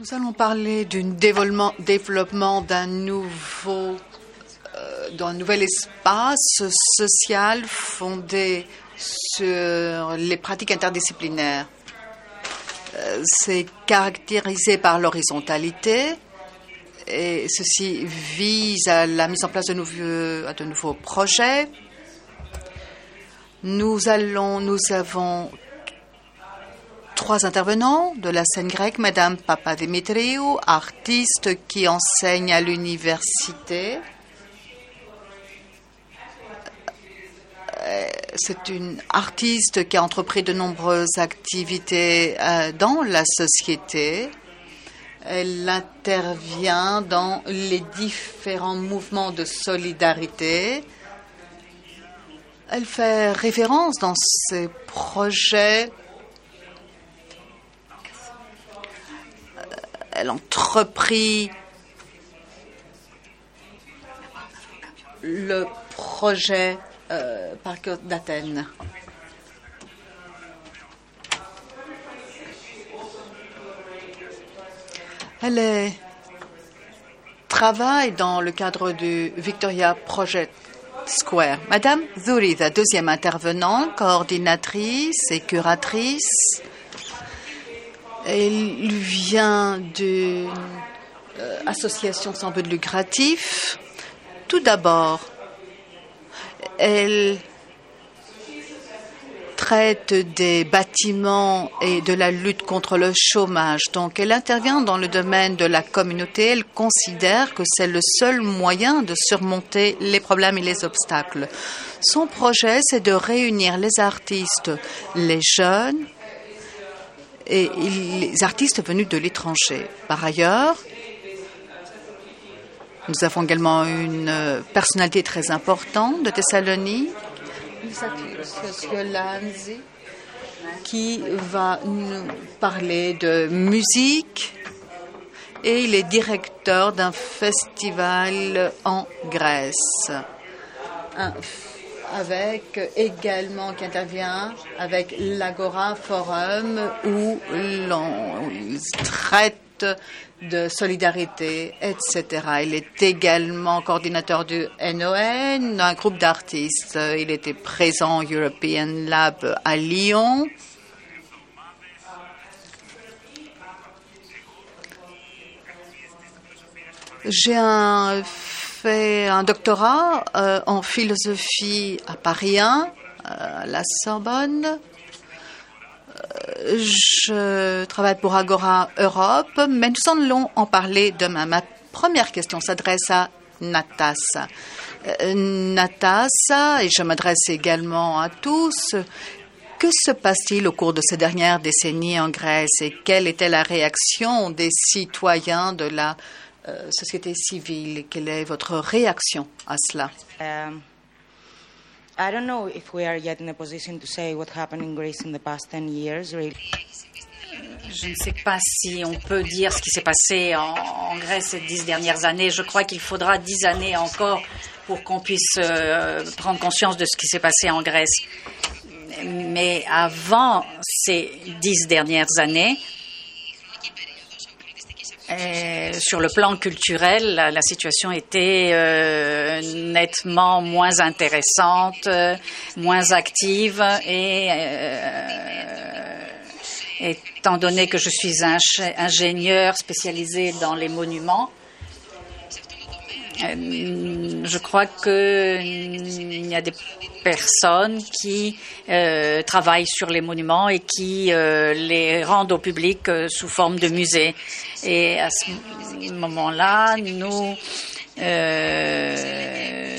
Nous allons parler du développement, d'un nouveau, euh, d'un nouvel espace social fondé sur les pratiques interdisciplinaires. Euh, C'est caractérisé par l'horizontalité et ceci vise à la mise en place de nouveaux, à de nouveaux projets. Nous allons, nous avons trois intervenants de la scène grecque, Madame Papadimitriou, artiste qui enseigne à l'université. Euh, C'est une artiste qui a entrepris de nombreuses activités euh, dans la société. Elle intervient dans les différents mouvements de solidarité. Elle fait référence dans ses projets elle entreprit le projet euh, d'Athènes. Elle travaille dans le cadre du Victoria Project Square. Madame Zourida, deuxième intervenante, coordinatrice et curatrice. Elle vient d'une euh, association sans but lucratif. Tout d'abord, elle traite des bâtiments et de la lutte contre le chômage. Donc, elle intervient dans le domaine de la communauté. Elle considère que c'est le seul moyen de surmonter les problèmes et les obstacles. Son projet, c'est de réunir les artistes, les jeunes, et les artistes venus de l'étranger. Par ailleurs, nous avons également une euh, personnalité très importante de Thessalonique, qui va nous parler de musique et il est directeur d'un festival en Grèce. Avec également qui intervient avec l'Agora Forum où l'on traite de solidarité, etc. Il est également coordinateur du NON, un groupe d'artistes. Il était présent au European Lab à Lyon. J'ai un fait un doctorat euh, en philosophie à Paris 1, à la Sorbonne. Euh, Je travaille pour Agora Europe, mais nous allons en parler demain. Ma première question s'adresse à Natassa. Euh, Natassa, et je m'adresse également à tous, que se passe-t-il au cours de ces dernières décennies en Grèce et quelle était la réaction des citoyens de la euh, société civile. Quelle est votre réaction à cela? Um, I don't know if we are yet in a position to say what happened in Greece in the past 10 years, really. Je ne sais pas si on peut dire ce qui s'est passé en, en Grèce ces dix dernières années. Je crois qu'il faudra dix années encore pour qu'on puisse euh, prendre conscience de ce qui s'est passé en Grèce. Mais avant ces dix dernières années, euh, sur le plan culturel, la, situation était euh, nettement moins intéressante, euh, moins active et étant donné que je suis ingénieur spécialisé dans les monuments, je crois qu'il y a des personnes qui euh, travaillent sur les monuments et qui euh, les rendent au public euh, sous forme de musée. Et à ce moment-là, nous, euh,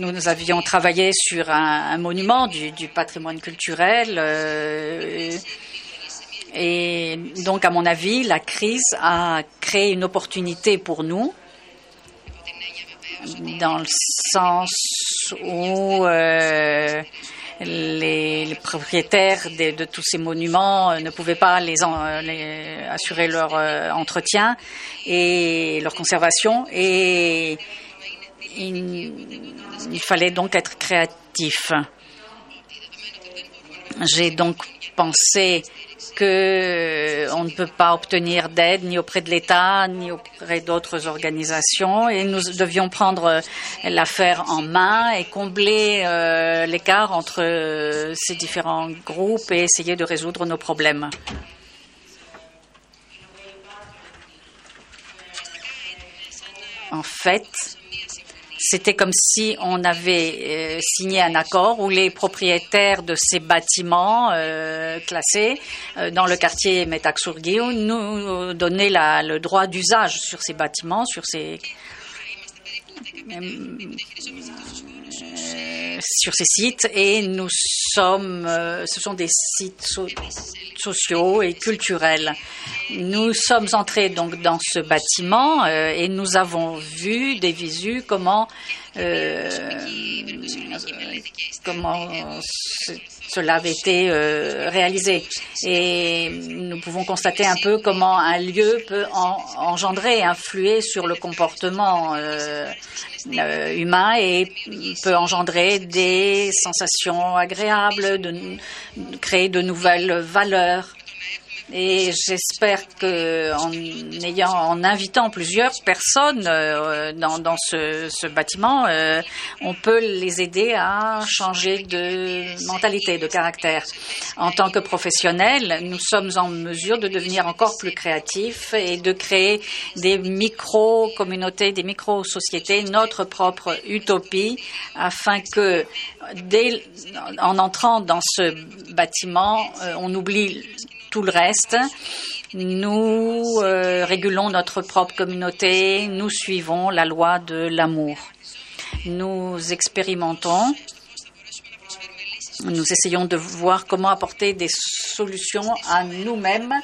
nous, nous avions travaillé sur un, un monument du, du, patrimoine culturel. Euh, et donc, à mon avis, la crise a créé une opportunité pour nous dans le sens où euh, les, les, propriétaires de, de, tous ces monuments ne pouvaient pas les, en, les assurer leur euh, entretien et leur conservation et il, il fallait donc être créatif. J'ai donc penser qu'on ne peut pas obtenir d'aide ni auprès de l'État ni auprès d'autres organisations et nous devions prendre l'affaire en main et combler euh, l'écart entre euh, ces différents groupes et essayer de résoudre nos problèmes. En fait, c'était comme si on avait euh, signé un accord où les propriétaires de ces bâtiments euh, classés euh, dans le quartier Metaxurgio nous donnaient le droit d'usage sur ces bâtiments, sur ces sur ces sites et nous sommes, ce sont des sites sociaux et culturels. Nous sommes entrés donc dans ce bâtiment et nous avons vu des visus comment euh, comment cela avait été euh, réalisé. Et nous pouvons constater un peu comment un lieu peut engendrer, influer sur le comportement euh, humain et peut engendrer des sensations agréables, de créer de nouvelles valeurs. Et j'espère que en ayant, en invitant plusieurs personnes euh, dans, dans ce, ce, bâtiment, euh, on peut les aider à changer de mentalité, de caractère. En tant que professionnels, nous sommes en mesure de devenir encore plus créatifs et de créer des micro-communautés, des micro-sociétés, notre propre utopie, afin que dès, en entrant dans ce bâtiment, euh, on oublie tout le reste. Nous euh, régulons notre propre communauté, nous suivons la loi de l'amour. Nous expérimentons, nous essayons de voir comment apporter des solutions à nous-mêmes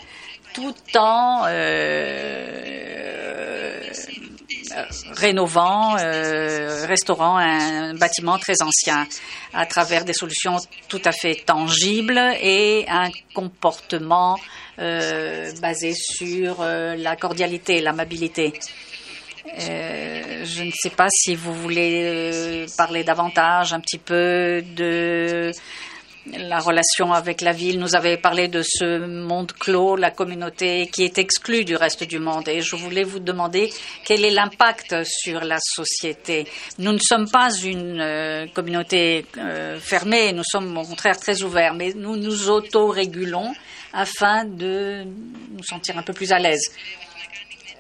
tout en euh, rénovant, euh, restaurant un bâtiment très ancien à travers des solutions tout à fait tangibles et un comportement euh, basé sur euh, la cordialité, l'amabilité. Euh, je ne sais pas si vous voulez euh, parler davantage un petit peu de la relation avec la ville. Nous avez parlé de ce monde clos, la communauté qui est exclue du reste du monde. Et je voulais vous demander quel est l'impact sur la société? Nous ne sommes pas une euh, communauté euh, fermée, nous sommes au contraire très ouverts, mais nous nous auto-régulons afin de nous sentir un peu plus à l'aise.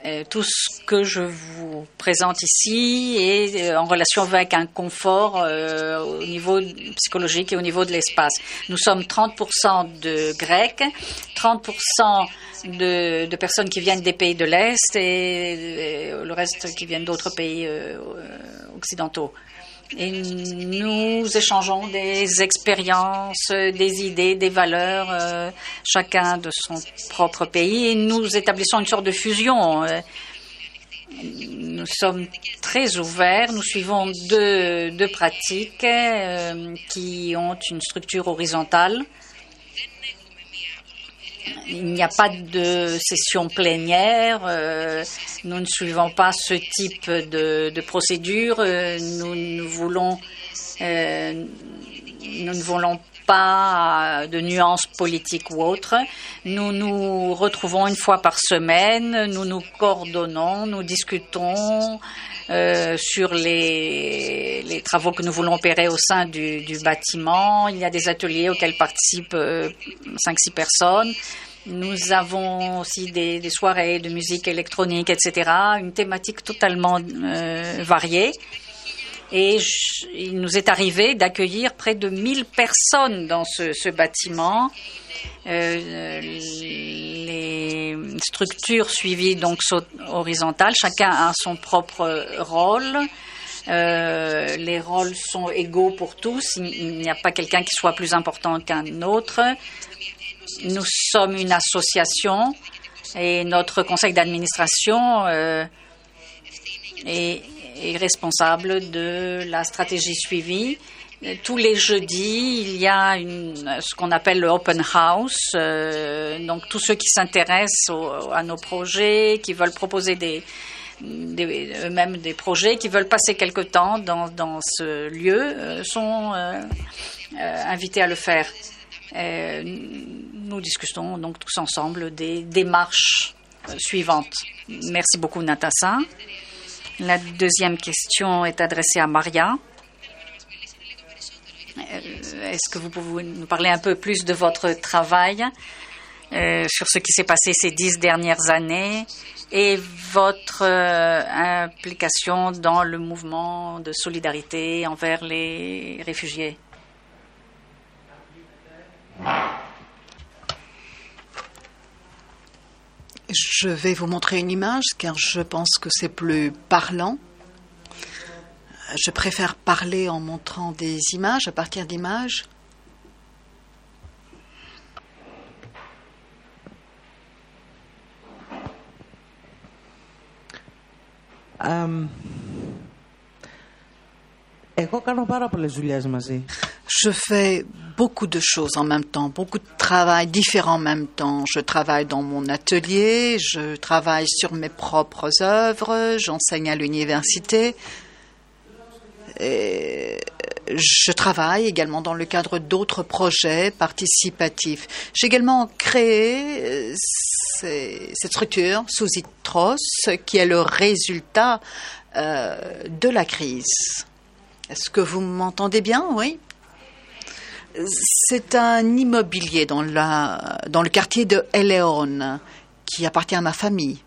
Euh, tout ce que je vous présente ici est euh, en relation avec un confort euh, au niveau psychologique et au niveau de l'espace. Nous sommes 30% de Grecs, 30% de, personnes qui viennent des pays de l'Est et, le reste qui viennent d'autres pays occidentaux et nous échangeons des expériences, des idées, des valeurs, euh, chacun de son propre pays, et nous établissons une sorte de fusion. Euh, nous sommes très ouverts, nous suivons deux, deux pratiques euh, qui ont une structure horizontale il n'y a pas de session plénière. Euh, nous ne suivons pas ce type de, procédure. Euh, nous, nous, voulons, euh, nous ne voulons pas de nuances politiques ou autres. Nous nous retrouvons une fois par semaine, nous nous coordonnons, nous discutons euh, sur les, les, travaux que nous voulons opérer au sein du, du bâtiment. Il y a des ateliers auxquels participent euh, 5-6 personnes. Nous avons aussi des, des, soirées de musique électronique, etc. Une thématique totalement euh, variée. Et il nous est arrivé d'accueillir près de 1000 personnes dans ce, ce bâtiment. Euh, les structures suivies donc sont horizontales, chacun a son propre rôle. Euh, les rôles sont égaux pour tous. Il n'y a pas quelqu'un qui soit plus important qu'un autre. Nous sommes une association et notre conseil d'administration euh, est, est, responsable de la stratégie suivie. Tous les jeudis, il y a ce qu'on appelle le open house. Euh, donc tous ceux qui s'intéressent à nos projets, qui veulent proposer des, eux-mêmes des projets, qui veulent passer quelque temps dans, ce lieu, euh, sont euh, invités à le faire. Nous discutons donc tous ensemble des démarches suivantes. Merci beaucoup, Natassa. La deuxième question est adressée à Maria. Euh, est-ce que vous pouvez nous parler un peu plus de votre travail euh, sur ce qui s'est passé ces dix dernières années et votre euh, implication dans le mouvement de solidarité envers les réfugiés? Je vais vous montrer une image car je pense que c'est plus parlant. Je préfère parler en montrant des images, à partir d'images. Um, εγώ κάνω πάρα πολλές δουλειές μαζί. Je fais beaucoup de choses en même temps, beaucoup de travail différent en même temps. Je travaille dans mon atelier, je travaille sur mes propres œuvres, j'enseigne à l'université. Et je travaille également dans le cadre d'autres projets participatifs. J'ai également créé ces- cette structure, Sousitros, qui est le résultat euh, de la crise. Est-ce que vous m'entendez bien? Oui. C'est un immobilier dans, le quartier de Eleon qui appartient à ma famille.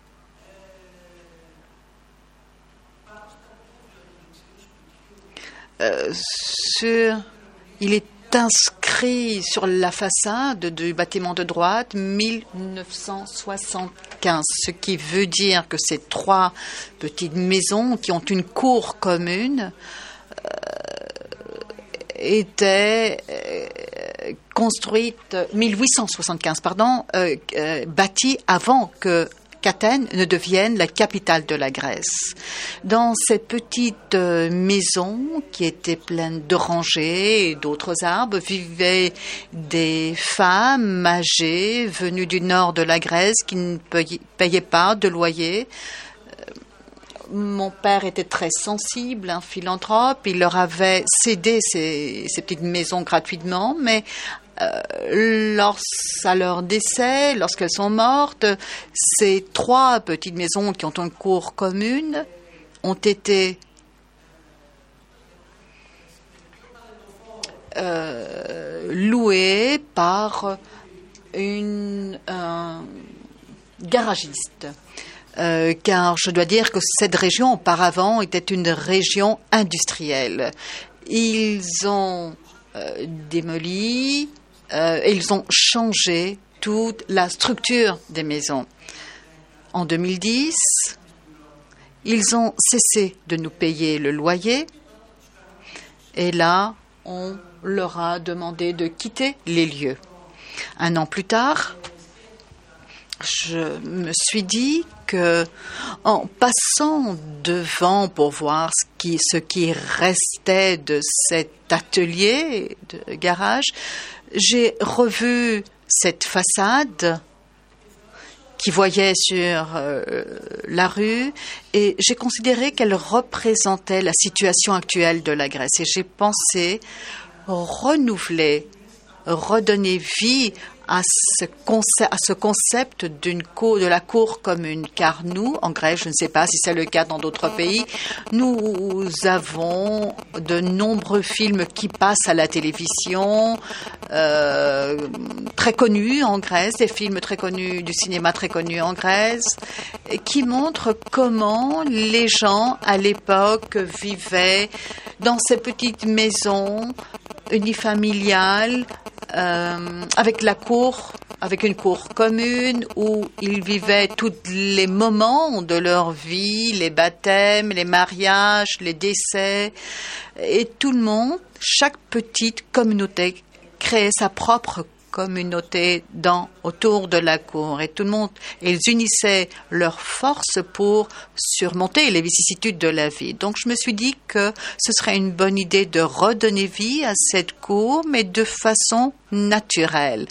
Euh, il est inscrit sur la façade du bâtiment de droite 1975, ce qui veut dire que ces trois petites maisons qui ont une cour commune euh, étaient euh, construites 1875, pardon, euh, euh, bâties avant que qu'Athènes ne devienne la capitale de la Grèce. Dans cette petite maison qui était pleine d'orangers et d'autres arbres vivaient des femmes âgées venues du nord de la Grèce qui ne payaient pas de loyer. Mon père était très sensible, un philanthrope. Il leur avait cédé ces, petites maisons gratuitement, mais euh, lors, à leur décès, lorsqu'elles sont mortes, ces trois petites maisons qui ont une cour commune ont été euh, louées par une, un garagiste. Euh, car je dois dire que cette région auparavant était une région industrielle. Ils ont euh, démoli euh, ils ont changé toute la structure des maisons. En 2010, ils ont cessé de nous payer le loyer et là, on leur a demandé de quitter les lieux. Un an plus tard, je me suis dit que en passant devant pour voir ce qui, restait de cet atelier de garage, j'ai revu cette façade qui voyait sur euh, la rue et j'ai considéré qu'elle représentait la situation actuelle de la Grèce. Et j'ai pensé renouveler, redonner vie à ce, concept, à ce concept d'une cour, de la cour commune. Car nous, en Grèce, je ne sais pas si c'est le cas dans d'autres pays, nous avons de nombreux films qui passent à la télévision, euh, très connus en Grèce, des films très connus du cinéma très connus en Grèce, qui montrent comment les gens à l'époque vivaient dans ces petites maisons unifamiliales euh, avec la cour, avec une cour commune où ils vivaient tous les moments de leur vie, les baptêmes, les mariages, les décès, et tout le monde, chaque petite communauté créait sa propre communauté dans, autour de la cour et tout le monde, ils unissaient leurs forces pour surmonter les vicissitudes de la vie. Donc je me suis dit que ce serait une bonne idée de redonner vie à cette cour, mais de façon naturelle,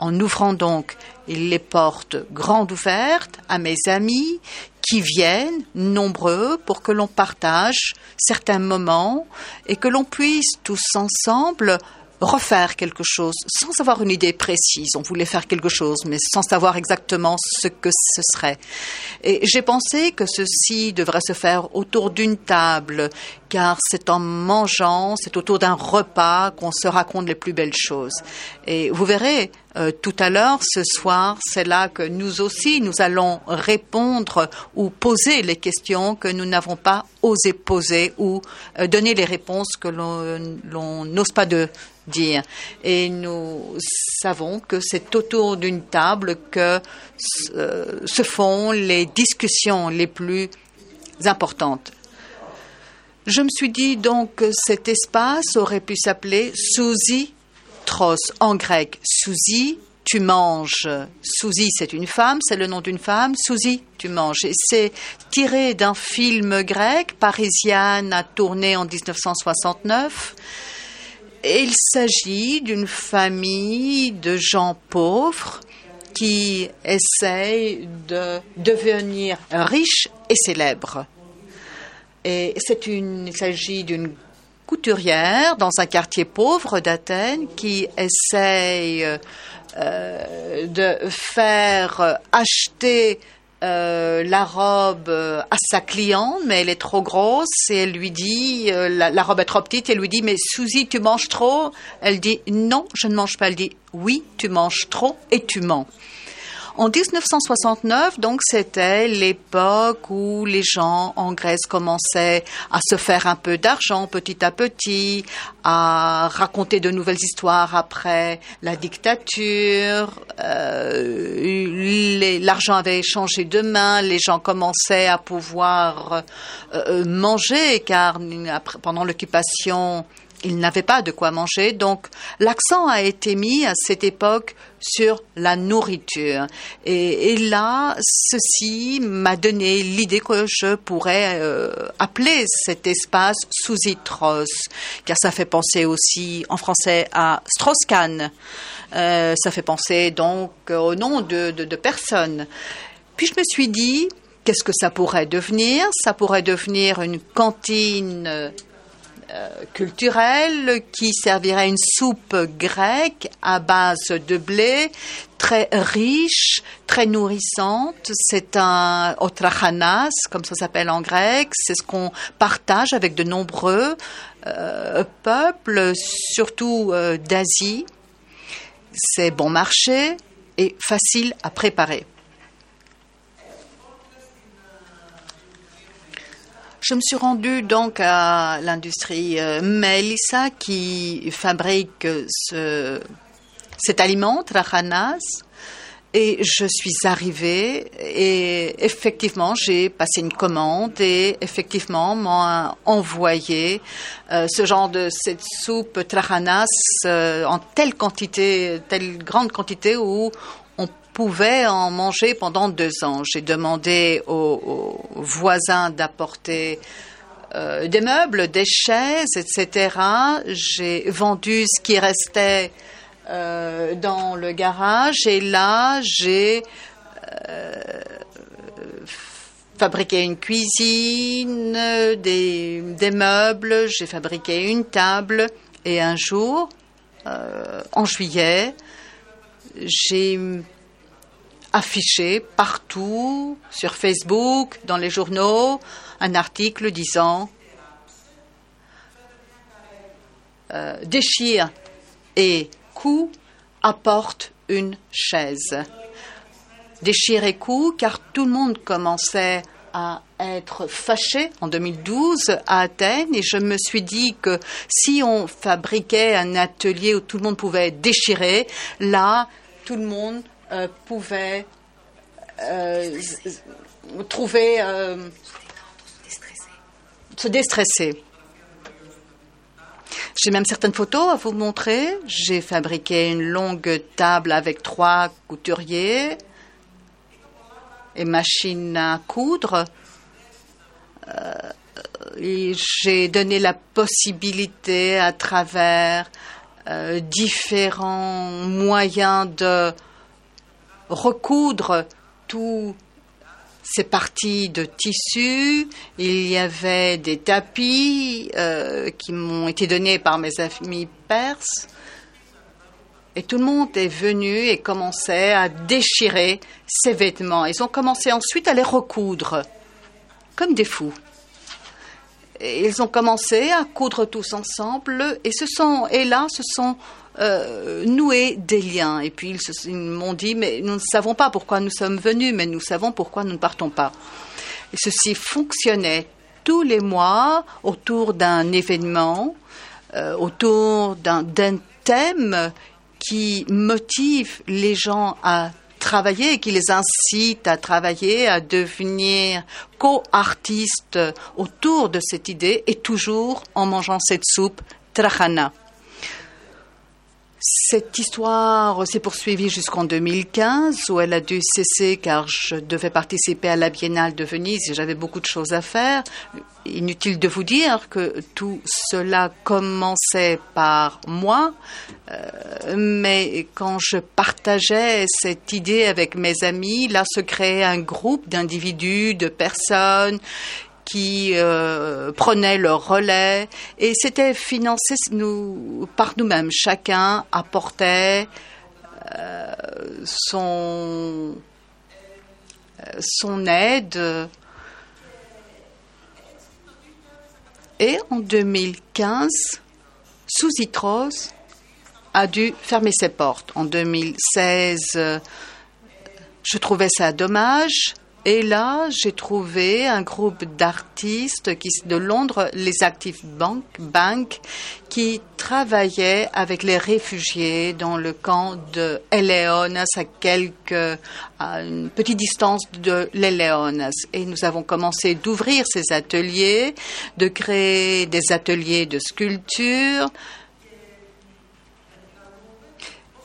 en ouvrant donc les portes grandes ouvertes à mes amis qui viennent nombreux pour que l'on partage certains moments et que l'on puisse tous ensemble refaire quelque chose sans avoir une idée précise. On voulait faire quelque chose, mais sans savoir exactement ce que ce serait. Et j'ai pensé que ceci devrait se faire autour d'une table, car c'est en mangeant, c'est autour d'un repas qu'on se raconte les plus belles choses. Et vous verrez, euh, tout à l'heure, ce soir, c'est là que nous aussi, nous allons répondre ou poser les questions que nous n'avons pas osé poser ou euh, donner les réponses que l'on n'ose pas de dire. Et nous savons que c'est autour d'une table que euh, se font les discussions les plus importantes. Je me suis dit donc que cet espace aurait pu s'appeler Suzy Tros en grec. Suzy, tu manges. Suzy, c'est une femme, c'est le nom d'une femme. Suzy, tu manges. Et c'est tiré d'un film grec, Parisienne a tourné en 1969. Il s'agit d'une famille de gens pauvres qui essayent de devenir riches et célèbres. Et c'est une, il s'agit d'une couturière dans un quartier pauvre d'Athènes qui essaye euh, de faire acheter euh, la robe à sa cliente, mais elle est trop grosse et elle lui dit, euh, la, la, robe est trop petite, elle lui dit, mais Suzy, tu manges trop? Elle dit, non, je ne mange pas. Elle dit, oui, tu manges trop et tu mens. En 1969, donc, c'était l'époque où les gens en Grèce commençaient à se faire un peu d'argent petit à petit, à raconter de nouvelles histoires après la dictature. Euh, L'argent avait changé de main, les gens commençaient à pouvoir euh, manger, car pendant l'occupation ils n'avaient pas de quoi manger, donc l'accent a été mis à cette époque sur la nourriture. Et, là, ceci m'a donné l'idée que je pourrais euh, appeler cet espace sous-itros, car ça fait penser aussi en français à Strauss-Kahn. Euh, ça fait penser donc au nom de, de, de personnes. Puis je me suis dit, qu'est-ce que ça pourrait devenir? Ça pourrait devenir une cantine euh, culturelle qui servirait une soupe grecque à base de blé, très riche, très nourrissante. C'est un otrachanas, comme ça s'appelle en grec. C'est ce qu'on partage avec de nombreux euh, peuples, surtout euh, d'Asie. C'est bon marché et facile à préparer. Je me suis rendue donc à l'industrie euh, Melissa qui fabrique ce, cet aliment, trahanas. Et je suis arrivée et effectivement, j'ai passé une commande et effectivement, m'ont envoyé euh, ce genre de cette soupe trahanas euh, en telle quantité, telle grande quantité où pouvait en manger pendant deux ans. J'ai demandé aux, voisins d'apporter euh, des meubles, des chaises, etc. J'ai vendu ce qui restait euh, dans le garage et là, j'ai euh, fabriqué une cuisine, des, des meubles, j'ai fabriqué une table et un jour, en juillet, j'ai affiché partout, sur Facebook, dans les journaux, un article disant euh, déchire et coup apporte une chaise. Déchire et coup, car tout le monde commençait à être fâché en 2012 à Athènes et je me suis dit que si on fabriquait un atelier où tout le monde pouvait déchirer, là, tout le monde euh, pouvait euh, trouver euh, se déstresser. J'ai même certaines photos à vous montrer. J'ai fabriqué une longue table avec trois couturiers et machine à coudre. j'ai donné la possibilité à travers différents moyens de recoudre tous ces parties de tissu. Il y avait des tapis euh, qui m'ont été donnés par mes amis perses. Et tout le monde est venu et commençait à déchirer ses vêtements. Ils ont commencé ensuite à les recoudre, comme des fous. Ils ont commencé à coudre tous ensemble et sont et là ce sont euh, noués des liens. Et puis ils, se- m'ont dit mais nous ne savons pas pourquoi nous sommes venus, mais nous savons pourquoi nous ne partons pas. Et ceci fonctionnait tous les mois autour d'un événement, euh, autour d'un thème qui motive les gens à travailler et qui les incite à travailler, à devenir co-artistes autour de cette idée et toujours en mangeant cette soupe trajana. Cette histoire s'est poursuivie jusqu'en 2015 où elle a dû cesser car je devais participer à la Biennale de Venise et j'avais beaucoup de choses à faire. Inutile de vous dire que tout cela commençait par moi, euh, mais quand je partageais cette idée avec mes amis, là se créait un groupe d'individus, de personnes qui euh, prenaient leur relais et c'était financé nous, par nous-mêmes. Chacun apportait euh, son, euh, son aide. Et en 2015, Sous-Itros a dû fermer ses portes. En 2016, euh, je trouvais ça dommage. Et là, j'ai trouvé un groupe d'artistes qui, de Londres, les Active Bank, Bank, qui travaillaient avec les réfugiés dans le camp de Eleonas, à quelques, à une petite distance de l'Eleonas. Et nous avons commencé d'ouvrir ces ateliers, de créer des ateliers de sculpture,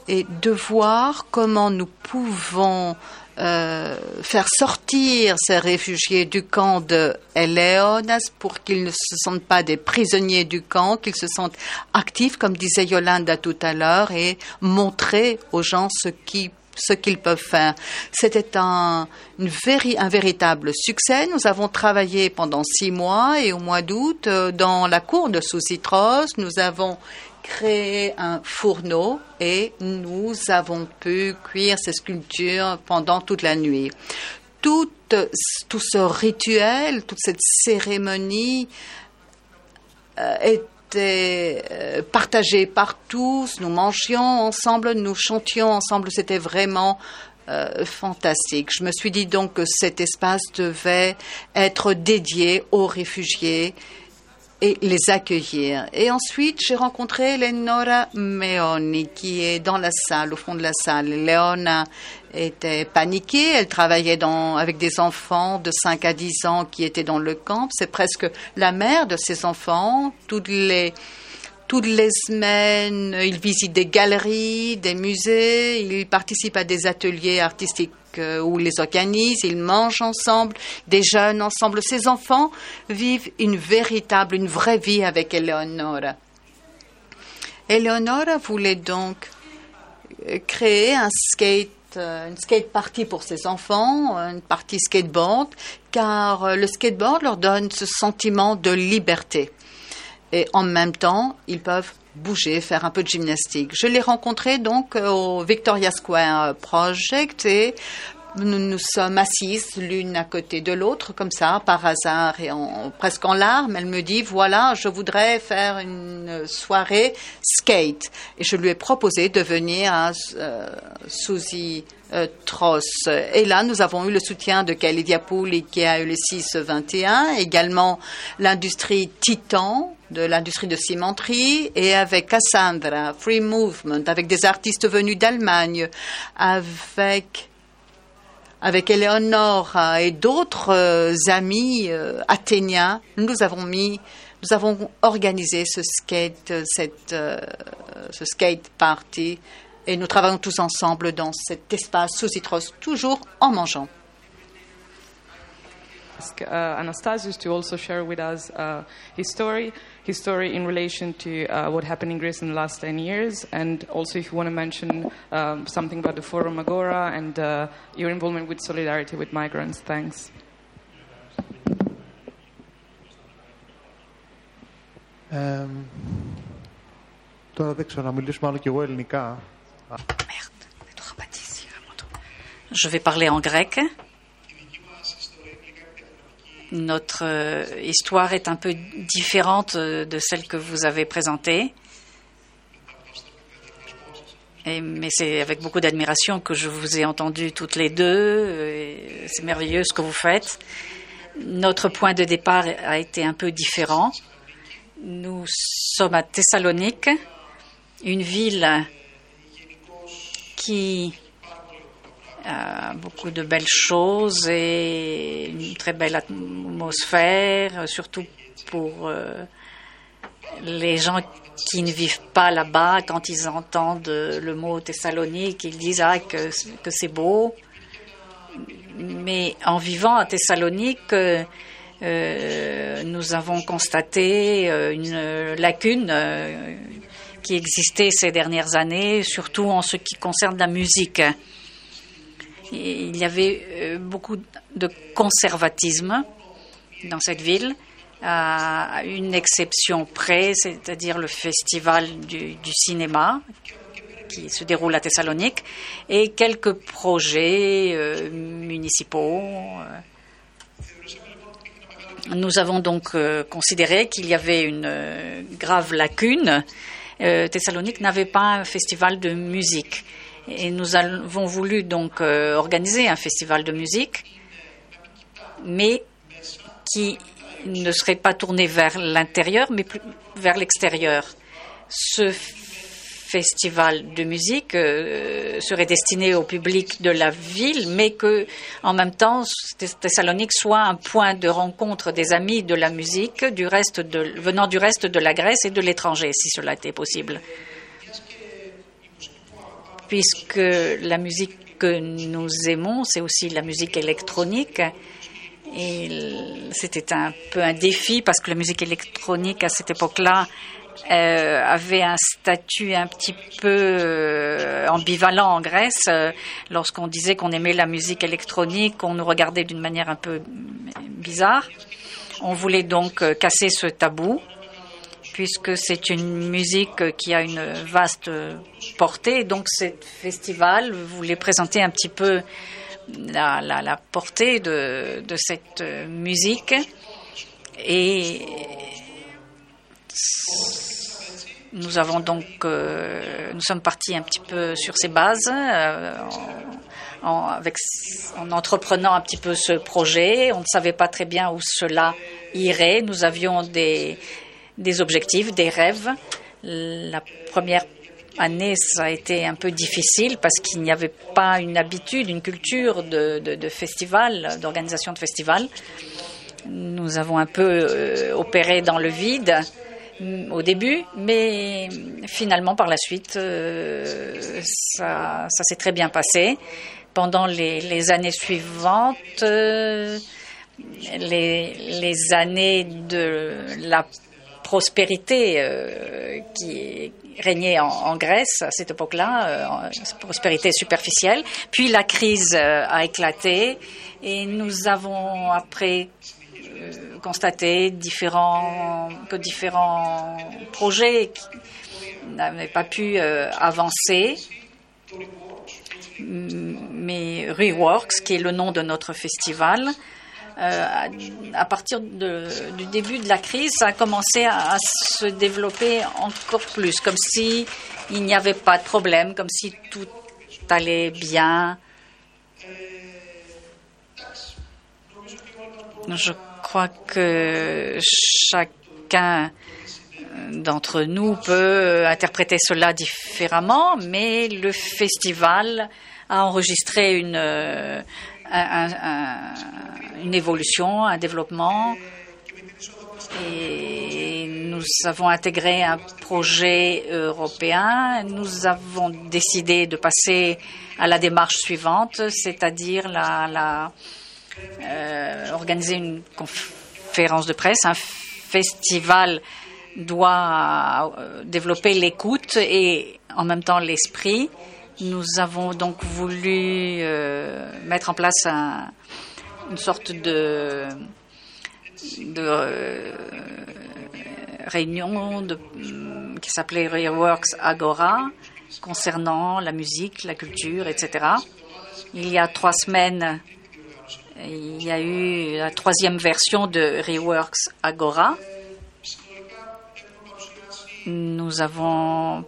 et de voir comment nous pouvons euh, faire sortir ces réfugiés du camp de Eleonas pour qu'ils ne se sentent pas des prisonniers du camp, qu'ils se sentent actifs, comme disait Yolanda tout à l'heure, et montrer aux gens ce qui ce qu'ils peuvent faire. C'était un, un véritable succès. Nous avons travaillé pendant six mois et au mois d'août, euh, dans la cour de Sous-Citros, nous avons créé un fourneau et nous avons pu cuire ces sculptures pendant toute la nuit. Tout, tout ce rituel, toute cette cérémonie euh, était euh, partagée par tous. Nous mangions ensemble, nous chantions ensemble. C'était vraiment euh, fantastique. Je me suis dit donc que cet espace devait être dédié aux réfugiés et les accueillir. Et ensuite, j'ai rencontré Eleonora Meoni, qui est dans la salle, au fond de la salle. Leona était paniquée, elle travaillait dans, avec des enfants de 5 à 10 ans qui étaient dans le camp. C'est presque la mère de ces enfants. Toutes les, toutes les semaines, il visite des galeries, des musées, il participe à des ateliers artistiques euh, où les organise, ils mangent ensemble, des jeunes ensemble. Ces enfants vivent une véritable, une vraie vie avec Eleonora. Eleonora voulait donc euh, créer un skate, euh, une skate party pour ses enfants, une partie skateboard, car le skateboard leur donne ce sentiment de liberté. Et en même temps, ils peuvent bouger, faire un peu de gymnastique. Je l'ai rencontré donc euh, au Victoria Square Project et nous nous sommes assises l'une à côté de l'autre, comme ça, par hasard et presque en larmes. Elle me dit, voilà, je voudrais faire une soirée skate. Et je lui ai proposé de venir à euh, Tross. Et là, nous avons eu le soutien de Diapouli qui a eu le 6-21, également l'industrie Titan, de l'industrie de cimenterie et avec Cassandra, Free Movement, avec des artistes venus d'Allemagne, avec avec Eleonora et d'autres euh, amis euh, athéniens, nous avons mis, nous avons organisé ce skate, cette, euh, ce skate party, et nous travaillons tous ensemble dans cet espace sous Citros, toujours en mangeant. ask uh, Anastasius to also share with us uh, his story, his story in relation to uh, what happened in Greece in the last 10 years, and also if you want to mention um, something about the Forum Agora and uh, your involvement with solidarity with migrants. Thanks. Ε, τώρα δεν ξέρω να μιλήσω μάλλον και εγώ ελληνικά. Je vais parler en grec. Notre euh, histoire est un peu différente euh, de celle que vous avez présentée. Mais c'est avec beaucoup d'admiration que je vous ai entendu toutes les deux. C'est merveilleux ce que vous faites. Notre point de départ a été un peu différent. Nous sommes à Thessalonique, une ville qui a beaucoup de belles choses et une très belle atmosphère, surtout pour euh, les gens qui ne vivent pas là-bas. Quand ils entendent le mot Thessalonique, ils disent ah, que, c'est beau. Mais en vivant à Thessalonique, euh, euh, nous avons constaté euh, une lacune euh, qui existait ces dernières années, surtout en ce qui concerne la musique. Il y avait euh, beaucoup de conservatisme dans cette ville, à une exception près, c'est-à-dire le festival du, cinéma qui se déroule à Thessalonique, et quelques projets euh, municipaux. Nous avons donc euh, considéré qu'il y avait une euh, grave lacune. Euh, Thessalonique n'avait pas un festival de musique. Et nous avons voulu donc euh, organiser un festival de musique, mais qui ne serait pas tourné vers l'intérieur, mais plus vers l'extérieur. Festival de musique euh, serait destiné au public de la ville, mais que, en même temps, Thessalonique soit un point de rencontre des amis de la musique du reste venant du reste de la Grèce et de l'étranger, si cela était possible. Puisque la musique que nous aimons, c'est aussi la musique électronique. Et c'était un peu un défi parce que la musique électronique à cette époque-là euh, avait un statut un petit peu euh, ambivalent en Grèce. Euh, Lorsqu'on disait qu'on aimait la musique électronique, on nous regardait d'une manière un peu bizarre. On voulait donc euh, casser ce tabou, puisque c'est une musique qui a une vaste portée. Donc, ce festival voulait présenter un petit peu la, la, la portée de, de cette musique. Et nous avons donc, euh, nous sommes partis un petit peu sur ces bases, euh, en, entreprenant un petit peu ce projet. On ne savait pas très bien où cela irait. Nous avions des, objectifs, des rêves. La première année, ça a été un peu difficile parce qu'il n'y avait pas une habitude, une culture de, festival, d'organisation de festival. Nous avons un peu euh, opéré dans le vide au début, mais finalement par la suite, euh, ça, ça s'est très bien passé. Pendant les, les années suivantes, euh, les, les, années de la prospérité euh, qui régnait en, en, Grèce à cette époque-là, euh, prospérité superficielle, puis la crise a éclaté et nous avons après euh, constaté différents, que différents projets n'avaient pas pu euh, avancer. Mais Reworks, qui est le nom de notre festival, euh, à partir de, du début de la crise, ça a commencé à, se développer encore plus, comme si il n'y avait pas de problème, comme si tout allait bien. Je crois que chacun d'entre nous peut interpréter cela différemment, mais le festival a enregistré un, une évolution, un développement. Et nous avons intégré un projet européen. Nous avons décidé de passer à la démarche suivante, c'est-à-dire la, euh, organiser une conférence de presse. Un festival doit euh, développer l'écoute et en même temps l'esprit. Nous avons donc voulu euh, mettre en place un, une sorte de, réunion de, qui s'appelait Reworks Agora concernant la musique, la culture, etc. Il y a trois semaines, il y a eu la troisième version de Reworks Agora. Nous avons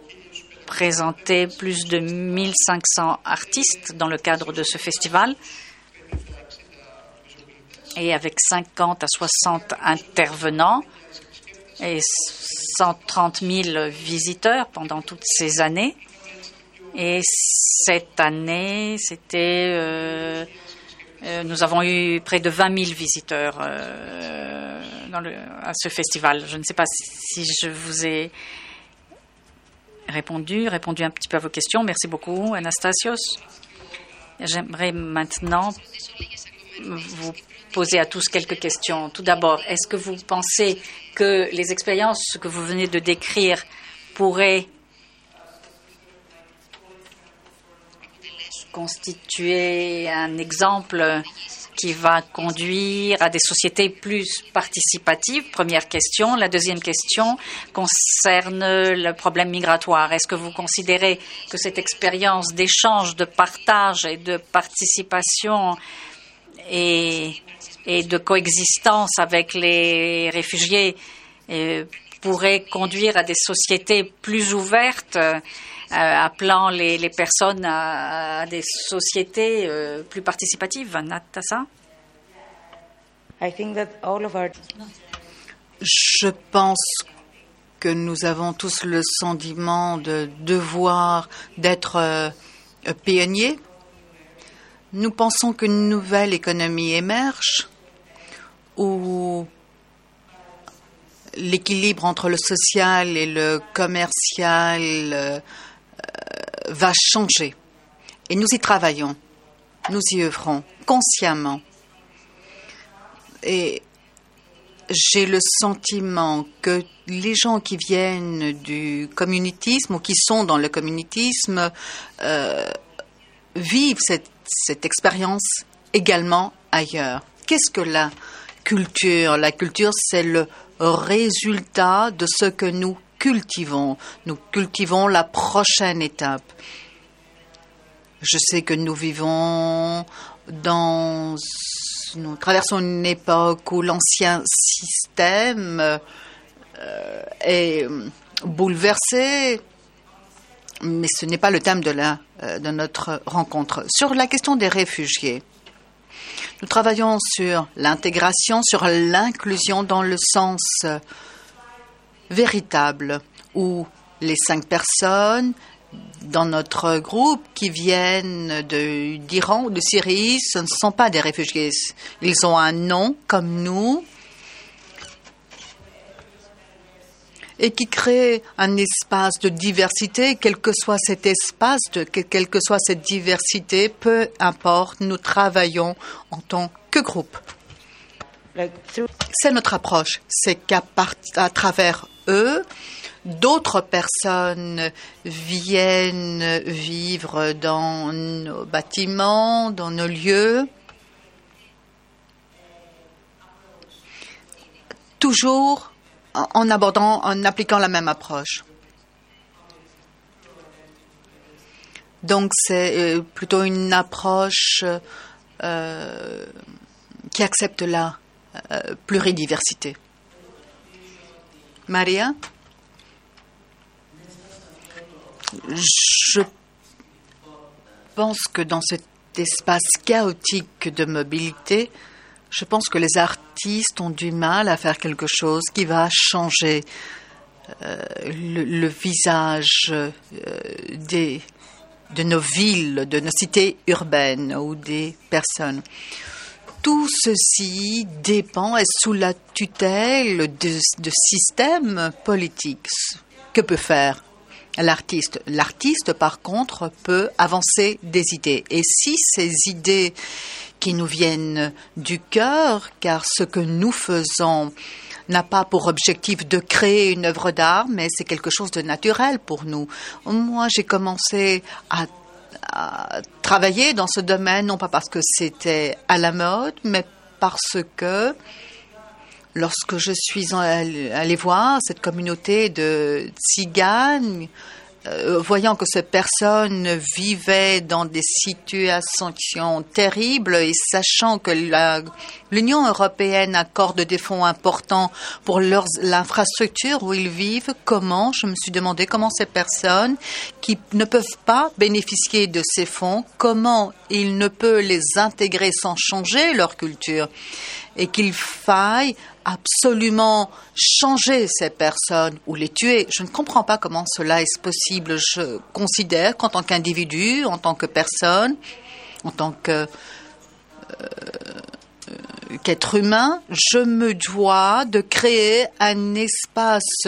présenté plus de 1500 artistes dans le cadre de ce festival et avec 50 à 60 intervenants et 130 000 visiteurs pendant toutes ces années. Et cette année, c'était, euh, nous avons eu près de 20 000 visiteurs euh, à ce festival. Je ne sais pas si, si je vous ai répondu, répondu un petit peu à vos questions. Merci beaucoup, Anastasios. J'aimerais maintenant vous poser à tous quelques questions. Tout d'abord, est-ce que vous pensez que les expériences que vous venez de décrire pourraient constituer un exemple qui va conduire à des sociétés plus participatives Première question. La deuxième question concerne le problème migratoire. Est-ce que vous considérez que cette expérience d'échange, de partage et de participation et, de coexistence avec les réfugiés euh, pourrait conduire à des sociétés plus ouvertes appelant les, les personnes à, à, des sociétés euh, plus participatives. Natasa I think that all of our... Je pense que nous avons tous le sentiment de devoir d'être euh, pionniers. Nous pensons qu'une nouvelle économie émerge où l'équilibre entre le social et le commercial euh, va changer. Et nous y travaillons, nous y œuvrons consciemment. Et j'ai le sentiment que les gens qui viennent du communitisme ou qui sont dans le communitisme euh, vivent cette, cette expérience également ailleurs. Qu'est-ce que la culture? La culture, c'est le résultat de ce que nous cultivons. Nous cultivons la prochaine étape. Je sais que nous vivons dans. Nous traversons une époque où l'ancien système euh, est bouleversé, mais ce n'est pas le thème de, la, euh, de notre rencontre. Sur la question des réfugiés, nous travaillons sur l'intégration, sur l'inclusion dans le sens véritable, où les cinq personnes dans notre groupe qui viennent d'Iran ou de Syrie, ce ne sont pas des réfugiés. Ils ont un nom comme nous et qui créent un espace de diversité, quel que soit cet espace, de, quelle que soit cette diversité, peu importe, nous travaillons en tant que groupe. C'est notre approche, c'est qu'à à travers eux, d'autres personnes viennent vivre dans nos bâtiments, dans nos lieux. Toujours en abordant, en appliquant la même approche. Donc c'est plutôt une approche euh, qui accepte la euh, pluridiversité. Maria? Je pense que dans cet espace chaotique de mobilité, je pense que les artistes ont du mal à faire quelque chose qui va changer euh, le, visage euh, de nos villes, de nos cités urbaines ou des personnes. Tout ceci dépend, est sous la tutelle de, systèmes politiques. Que peut faire l'artiste? L'artiste, par contre, peut avancer des idées. Et si ces idées qui nous viennent du cœur, car ce que nous faisons n'a pas pour objectif de créer une œuvre d'art, mais c'est quelque chose de naturel pour nous. Moi, j'ai commencé à, travailler dans ce domaine, non pas parce que c'était à la mode, mais parce que lorsque je suis allée voir cette communauté de tziganes voyant que ces personnes vivaient dans des situations terribles et sachant que l'Union européenne accorde des fonds importants pour l'infrastructure où ils vivent, comment, je me suis demandé comment ces personnes qui ne peuvent pas bénéficier de ces fonds, comment ils ne peuvent les intégrer sans changer leur culture et qu'il faille absolument changer ces personnes ou les tuer. Je ne comprends pas comment cela est possible. Je considère qu'en tant qu'individu, en tant que personne, en tant que euh, qu'être humain, je me dois de créer un espace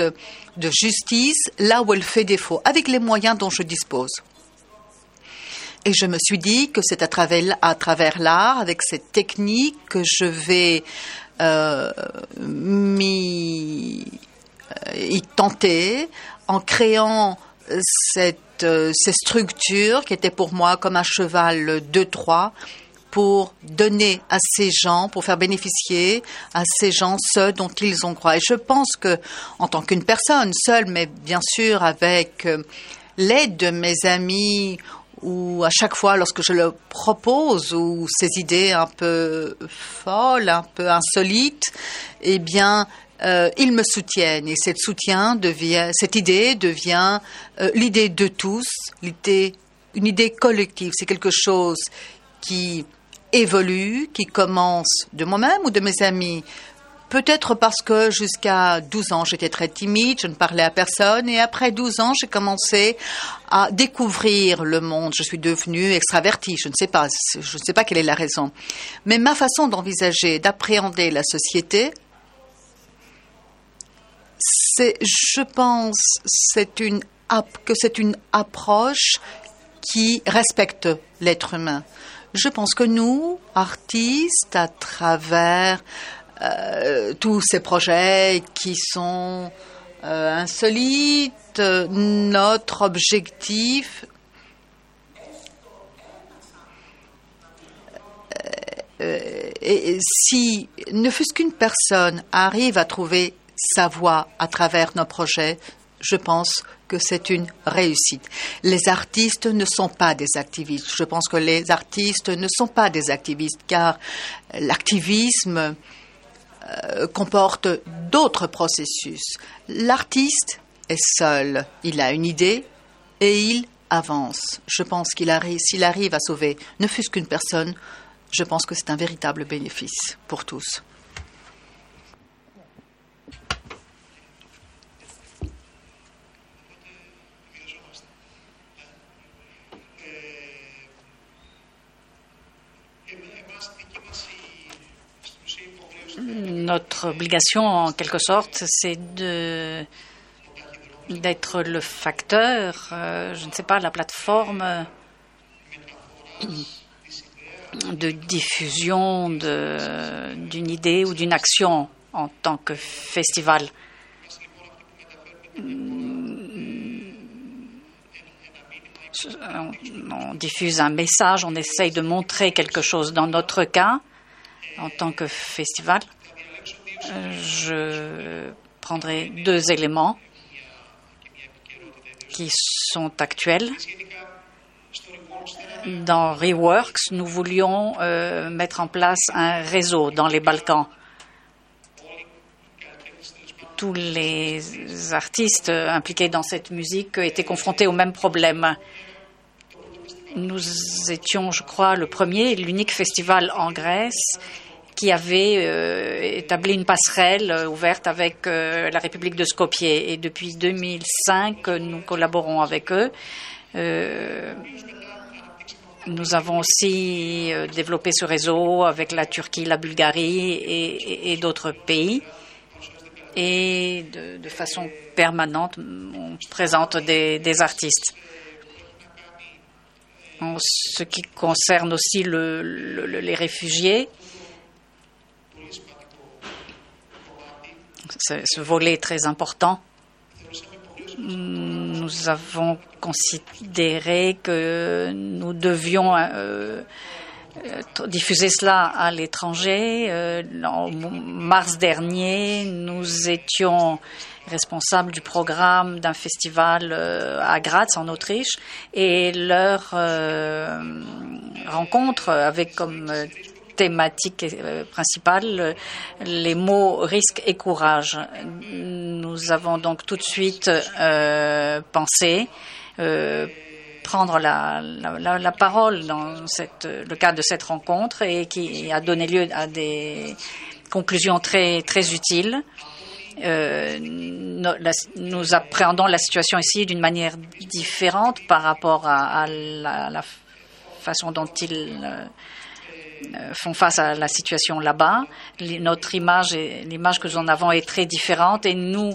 de justice là où elle fait défaut, avec les moyens dont je dispose. Et je me suis dit que c'est à travers l'art, avec cette technique, que je vais euh, m'y euh, y tenter en créant cette, euh, ces structures qui étaient pour moi comme un cheval de Troie pour donner à ces gens, pour faire bénéficier à ces gens ce dont ils ont croit. Et je pense que, en tant qu'une personne seule, mais bien sûr avec l'aide de mes amis ou à chaque fois lorsque je le propose ou ces idées un peu folles, un peu insolites, eh bien, euh, ils me soutiennent et cette soutien devient, cette idée devient euh, l'idée de tous, l'idée, une idée collective. C'est quelque chose qui évolue, qui commence de moi-même ou de mes amis. Peut-être parce que jusqu'à 12 ans, j'étais très timide, je ne parlais à personne. Et après 12 ans, j'ai commencé à découvrir le monde. Je suis devenue extravertie. Je ne sais pas, je ne sais pas quelle est la raison. Mais ma façon d'envisager, d'appréhender la société, c'est, je pense, c'est une, que c'est une approche qui respecte l'être humain. Je pense que nous, artistes, à travers euh, tous ces projets qui sont euh, insolites. Notre objectif euh, et si ne fût-ce qu'une personne arrive à trouver sa voie à travers nos projets, je pense que c'est une réussite. Les artistes ne sont pas des activistes. Je pense que les artistes ne sont pas des activistes car l'activisme euh, comporte d'autres processus. L'artiste est seul. Il a une idée et il avance. Je pense qu'il arrive, s'il arrive à sauver ne fût-ce qu'une personne, je pense que c'est un véritable bénéfice pour tous. Notre obligation, en quelque sorte, c'est de d'être le facteur, euh, je ne sais pas, la plateforme de diffusion d'une idée ou d'une action en tant que festival. On diffuse un message, on essaye de montrer quelque chose. Dans notre cas, en tant que festival, je prendrai deux éléments qui sont actuels. Dans Reworks, nous voulions euh, mettre en place un réseau dans les Balkans. Tous les artistes impliqués dans cette musique étaient confrontés au même problème. Nous étions, je crois, le premier et l'unique festival en Grèce qui avait euh, établi une passerelle euh, ouverte avec euh, la République de Skopje. Et depuis 2005, nous collaborons avec eux. nous avons aussi développé ce réseau avec la Turquie, la Bulgarie et, d'autres pays. Et de, façon permanente, on présente des, artistes. En ce qui concerne aussi les réfugiés, ce volet très important. Nous avons considéré que nous devions euh, diffuser cela à l'étranger. en mars dernier, nous étions responsables du programme d'un festival à Graz en Autriche et leur rencontre avec comme thématique principale les mots risque et courage. Nous avons donc tout de suite pensé prendre la, parole dans le cadre de cette rencontre et qui a donné lieu à des conclusions très, utiles. Euh, nous appréhendons la situation ici d'une manière différente par rapport à, la, façon dont euh, font face à la situation là-bas. Notre image, l'image que nous en avons est très différente et nous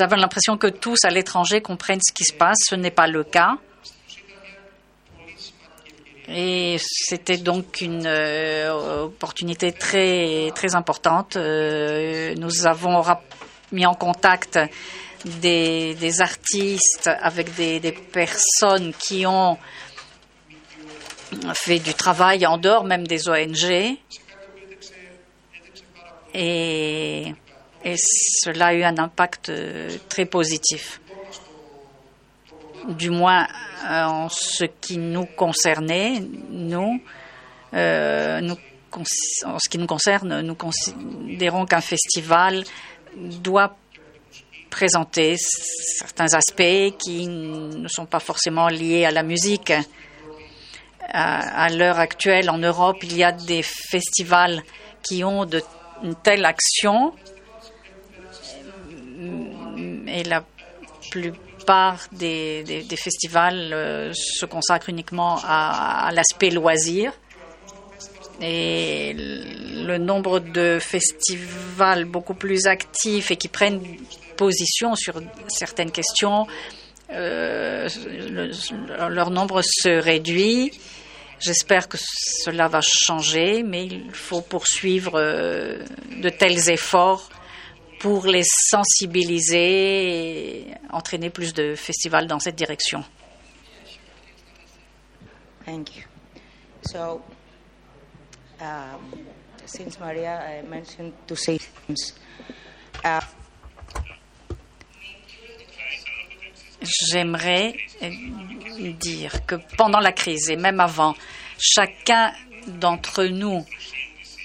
avons l'impression que tous à l'étranger comprennent ce qui se passe. Ce n'est pas le cas. Et c'était donc une euh, opportunité très, très importante. Euh, nous avons mis en contact des, des artistes avec des, des, personnes qui ont fait du travail en dehors même des ONG. Et, cela a eu un impact très positif du moins euh, en ce qui nous concernait, nous, euh, nous, en ce qui nous concerne, nous considérons qu'un festival doit présenter certains aspects qui ne sont pas forcément liés à la musique. À, l'heure actuelle, en Europe, il y a des festivals qui ont de, une telle action et la plupart des, festivals euh, se consacrent uniquement à, l'aspect loisir. Et le nombre de festivals beaucoup plus actifs et qui prennent position sur certaines questions, euh, le, leur nombre se réduit. J'espère que cela va changer, mais il faut poursuivre euh, de tels efforts pour les sensibiliser et entraîner plus de festivals dans cette direction. Thank you. Um, since Maria mentioned things, uh, J'aimerais dire que pendant la crise et même avant, chacun d'entre nous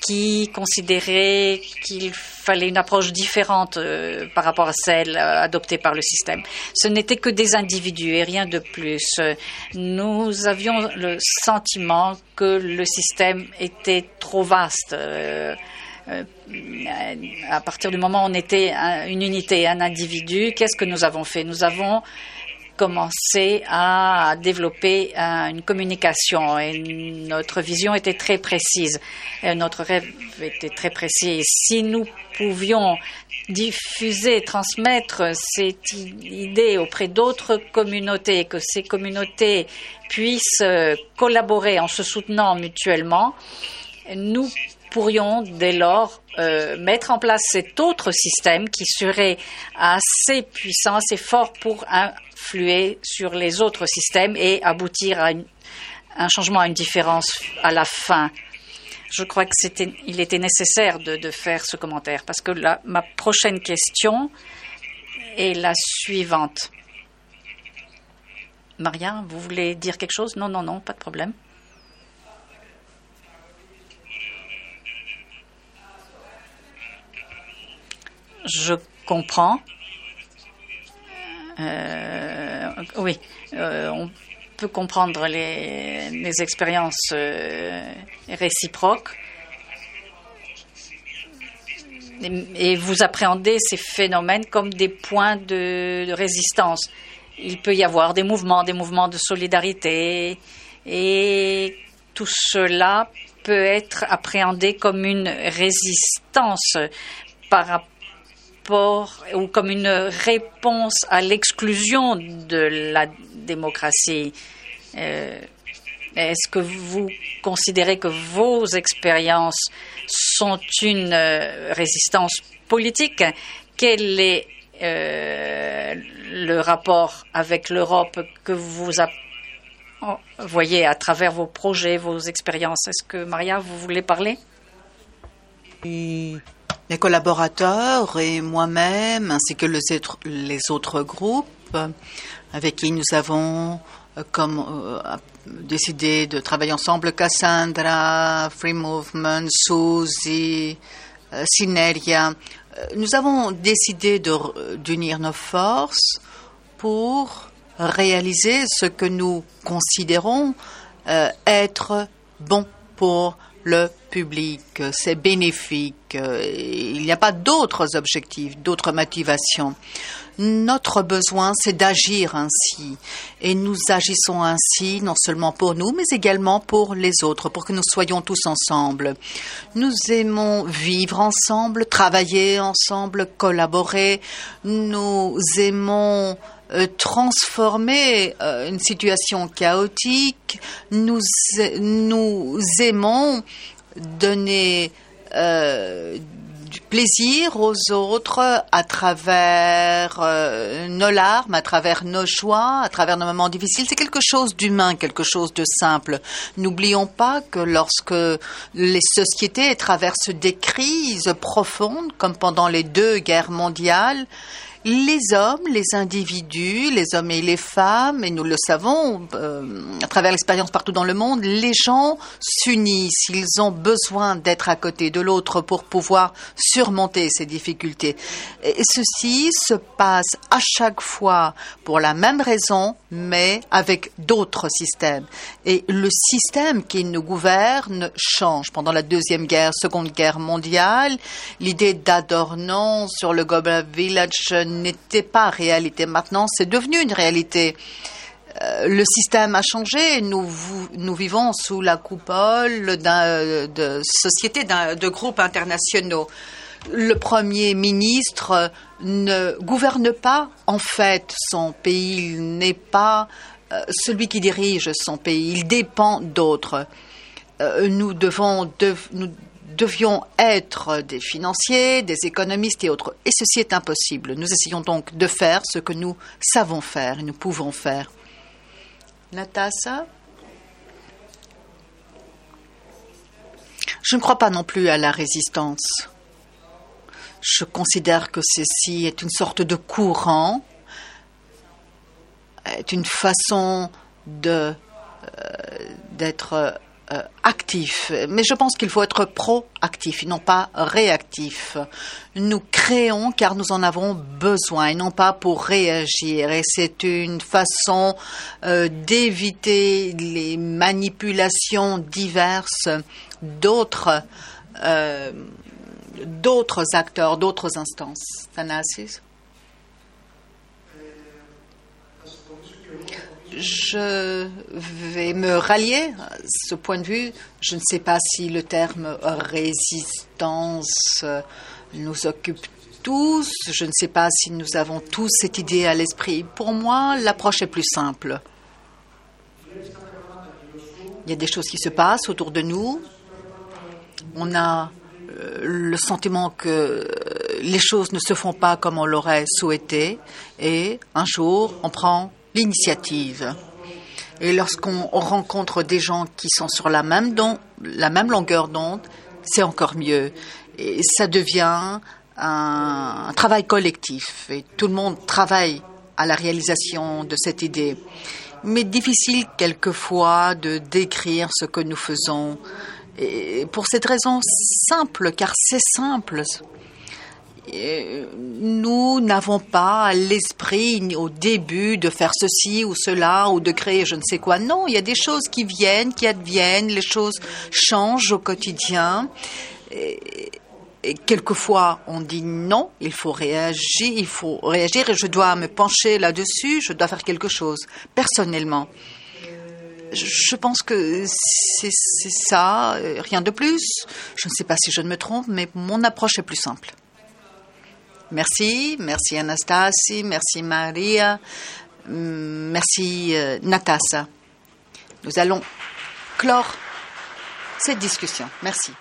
qui considérait qu'il fallait une approche différente euh, par rapport à celle euh, adoptée par le système. Ce n'étaient que des individus et rien de plus. Nous avions le sentiment que le système était trop vaste. Euh, euh à partir du moment où on était un, une unité, un individu, qu'est-ce que nous avons fait? Nous avons commencé à développer une communication et notre vision était très précise. Et notre rêve était très précis. Si nous pouvions diffuser, transmettre cette idée auprès d'autres communautés, que ces communautés puissent euh, collaborer en se soutenant mutuellement, nous pourrions dès lors euh, mettre en place cet autre système qui serait assez puissant, assez fort pour influer sur les autres systèmes et aboutir à un changement, à une différence à la fin. Je crois qu'il était nécessaire de, de, faire ce commentaire parce que la, ma prochaine question est la suivante. Maria, vous voulez dire quelque chose? Non, non, non, pas de problème. Je comprends. Euh, oui, euh, on peut comprendre les, expériences euh, réciproques. Et, vous appréhendez ces phénomènes comme des points de, résistance. Il peut y avoir des mouvements, des mouvements de solidarité, et tout cela peut être appréhendé comme une résistance par rapport ou comme une réponse à l'exclusion de la démocratie. Euh, Est-ce que vous considérez que vos expériences sont une euh, résistance politique? Quel est euh, le rapport avec l'Europe que vous voyez à travers vos projets, vos expériences? Est-ce que Maria, vous voulez parler? Les collaborateurs et moi-même, ainsi que les autres, groupes avec qui nous avons euh, euh, décidé de travailler ensemble, Cassandra, Free Movement, Suzy, euh, Syneria, nous avons décidé d'unir nos forces pour réaliser ce que nous considérons être bon pour le public. C'est bénéfique. Il n'y a pas d'autres objectifs, d'autres motivations. Notre besoin, c'est d'agir ainsi. Et nous agissons ainsi non seulement pour nous, mais également pour les autres, pour que nous soyons tous ensemble. Nous aimons vivre ensemble, travailler ensemble, collaborer. Nous aimons transformer euh, une situation chaotique. Nous, nous aimons donner euh, du plaisir aux autres à travers euh, nos larmes, à travers nos choix, à travers nos moments difficiles. C'est quelque chose d'humain, quelque chose de simple. N'oublions pas que lorsque les sociétés traversent des crises profondes, comme pendant les deux guerres mondiales, les hommes, les individus, les hommes et les femmes, et nous le savons euh, à travers l'expérience partout dans le monde, les gens s'unissent, ils ont besoin d'être à côté de l'autre pour pouvoir surmonter ces difficultés. Et ceci se passe à chaque fois pour la même raison, mais avec d'autres systèmes. Et le système qui nous gouverne change. Pendant la Deuxième Guerre, Seconde Guerre mondiale, l'idée d'Adorno sur le Global Village n'était pas réalité. Maintenant, c'est devenu une réalité. Euh, le système a changé. Nous, nous vivons sous la coupole d'un- de sociétés, de groupes internationaux. Le Premier ministre ne gouverne pas en fait son pays. Il n'est pas euh, celui qui dirige son pays. Il dépend d'autres. Euh, nous devons dev- nous devions être des financiers, des économistes et autres. Et ceci est impossible. Nous essayons donc de faire ce que nous savons faire et nous pouvons faire. Natasa Je ne crois pas non plus à la résistance. Je considère que ceci est une sorte de courant, est une façon de euh, d'être euh, actif. Mais je pense qu'il faut être proactif non pas réactif. Nous créons car nous en avons besoin et non pas pour réagir. Et c'est une façon euh, d'éviter les manipulations diverses d'autres euh, d'autres acteurs, d'autres instances. Je vais me rallier à ce point de vue. Je ne sais pas si le terme résistance euh, nous occupe tous. Je ne sais pas si nous avons tous cette idée à l'esprit. Pour moi, l'approche est plus simple. Il y a des choses qui se passent autour de nous. On a le sentiment que les choses ne se font pas comme on l'aurait souhaité et un jour on prend l'initiative. Et lorsqu'on rencontre des gens qui sont sur la même, longueur d'onde, c'est encore mieux. Et ça devient un travail collectif. Et tout le monde travaille à la réalisation de cette idée. Mais difficile quelquefois de décrire ce que nous faisons. Et pour cette raison simple, car c'est simple, euh, nous n'avons pas l'esprit au début de faire ceci ou cela ou de créer je ne sais quoi. Non, il y a des choses qui viennent, qui adviennent, les choses changent au quotidien. Et quelquefois, on dit non, il faut réagir, il faut réagir et je dois me pencher là-dessus, je dois faire quelque chose personnellement. Je pense que c'est ça, euh, rien de plus. Je ne sais pas si je ne me trompe, mais mon approche est plus simple. Merci, merci Anastasie, merci Maria, hum, merci euh, Natasa. Nous allons clore cette discussion. Merci.